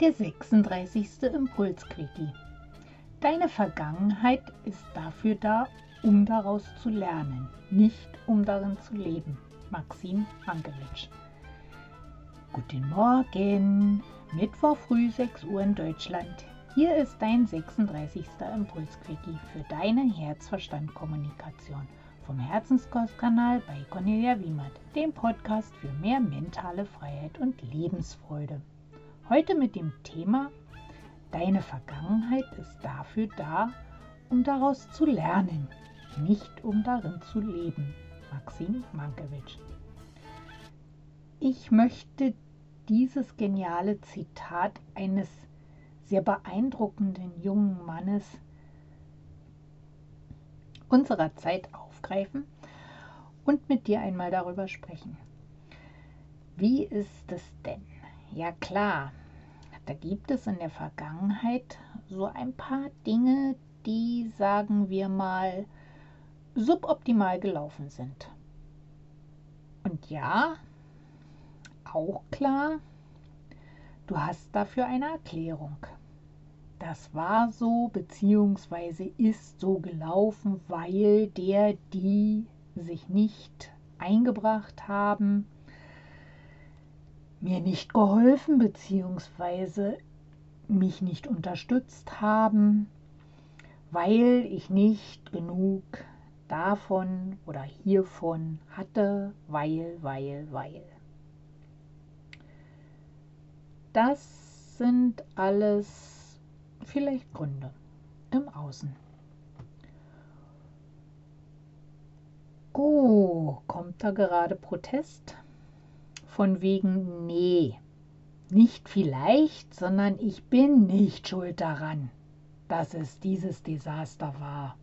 Der 36. Impulsquickie. Deine Vergangenheit ist dafür da, um daraus zu lernen, nicht um darin zu leben. Maxim Mankiewicz. Guten Morgen, Mittwoch früh 6 Uhr in Deutschland. Hier ist dein 36. Impulsquickie für deine Herzverstand-Kommunikation vom Herzenskostkanal bei Cornelia Wiemert, dem Podcast für mehr mentale Freiheit und Lebensfreude. Heute mit dem Thema Deine Vergangenheit ist dafür da, um daraus zu lernen, nicht um darin zu leben. Maxim Mankiewicz. Ich möchte dieses geniale Zitat eines sehr beeindruckenden jungen Mannes unserer Zeit aufgreifen und mit dir einmal darüber sprechen. Wie ist es denn? Ja klar, da gibt es in der Vergangenheit so ein paar Dinge, die, sagen wir mal, suboptimal gelaufen sind. Und ja, auch klar, du hast dafür eine Erklärung das war so bzw. ist so gelaufen, weil der, die sich nicht eingebracht haben, mir nicht geholfen bzw. mich nicht unterstützt haben, weil ich nicht genug davon oder hiervon hatte, weil, weil, weil. Das sind alles vielleicht Gründe im Außen. Oh, kommt da gerade Protest? Von wegen, nee, nicht vielleicht, sondern ich bin nicht schuld daran, dass es dieses Desaster war.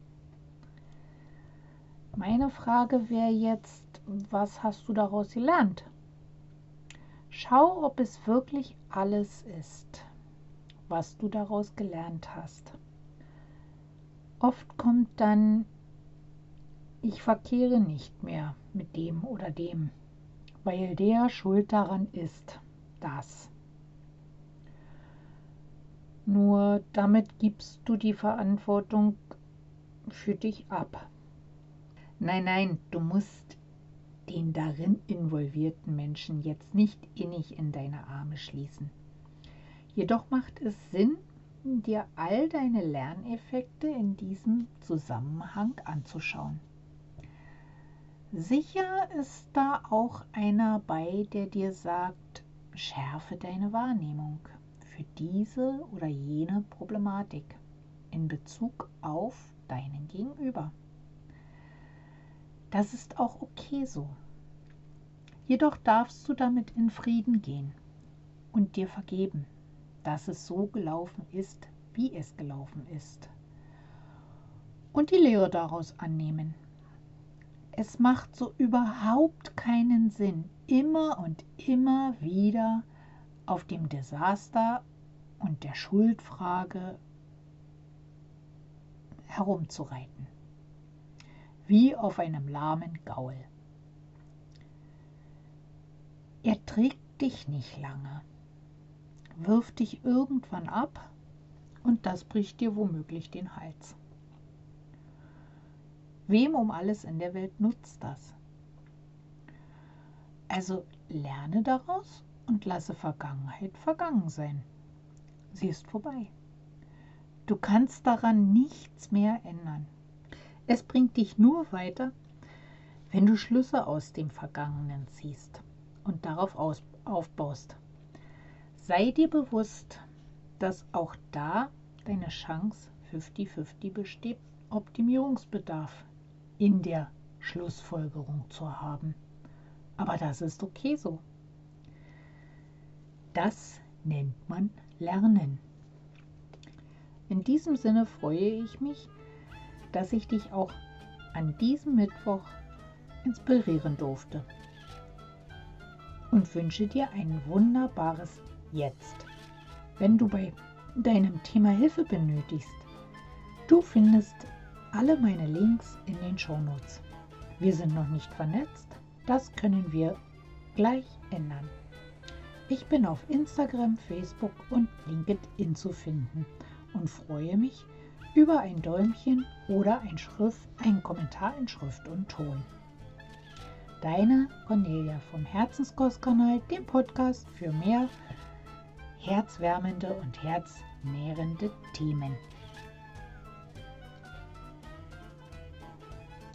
Meine Frage wäre jetzt, was hast du daraus gelernt? Schau, ob es wirklich alles ist was du daraus gelernt hast. Oft kommt dann, ich verkehre nicht mehr mit dem oder dem, weil der schuld daran ist, das. Nur damit gibst du die Verantwortung für dich ab. Nein, nein, du musst den darin involvierten Menschen jetzt nicht innig in deine Arme schließen. Jedoch macht es Sinn, dir all deine Lerneffekte in diesem Zusammenhang anzuschauen. Sicher ist da auch einer bei, der dir sagt, schärfe deine Wahrnehmung für diese oder jene Problematik in Bezug auf deinen Gegenüber. Das ist auch okay so. Jedoch darfst du damit in Frieden gehen und dir vergeben dass es so gelaufen ist, wie es gelaufen ist. Und die Lehre daraus annehmen. Es macht so überhaupt keinen Sinn, immer und immer wieder auf dem Desaster und der Schuldfrage herumzureiten. Wie auf einem lahmen Gaul. Er trägt dich nicht lange wirft dich irgendwann ab und das bricht dir womöglich den Hals. Wem um alles in der Welt nutzt das? Also lerne daraus und lasse Vergangenheit vergangen sein. Sie ist vorbei. Du kannst daran nichts mehr ändern. Es bringt dich nur weiter, wenn du Schlüsse aus dem Vergangenen ziehst und darauf aufbaust. Sei dir bewusst, dass auch da deine Chance 50-50 besteht, Optimierungsbedarf in der Schlussfolgerung zu haben. Aber das ist okay so. Das nennt man Lernen. In diesem Sinne freue ich mich, dass ich dich auch an diesem Mittwoch inspirieren durfte und wünsche dir ein wunderbares jetzt. Wenn du bei deinem Thema Hilfe benötigst, du findest alle meine Links in den Shownotes. Wir sind noch nicht vernetzt, das können wir gleich ändern. Ich bin auf Instagram, Facebook und LinkedIn zu finden und freue mich über ein Däumchen oder ein, Schrift, ein Kommentar in Schrift und Ton. Deine Cornelia vom Herzenskostkanal, dem Podcast für mehr herzwärmende und herznährende Themen.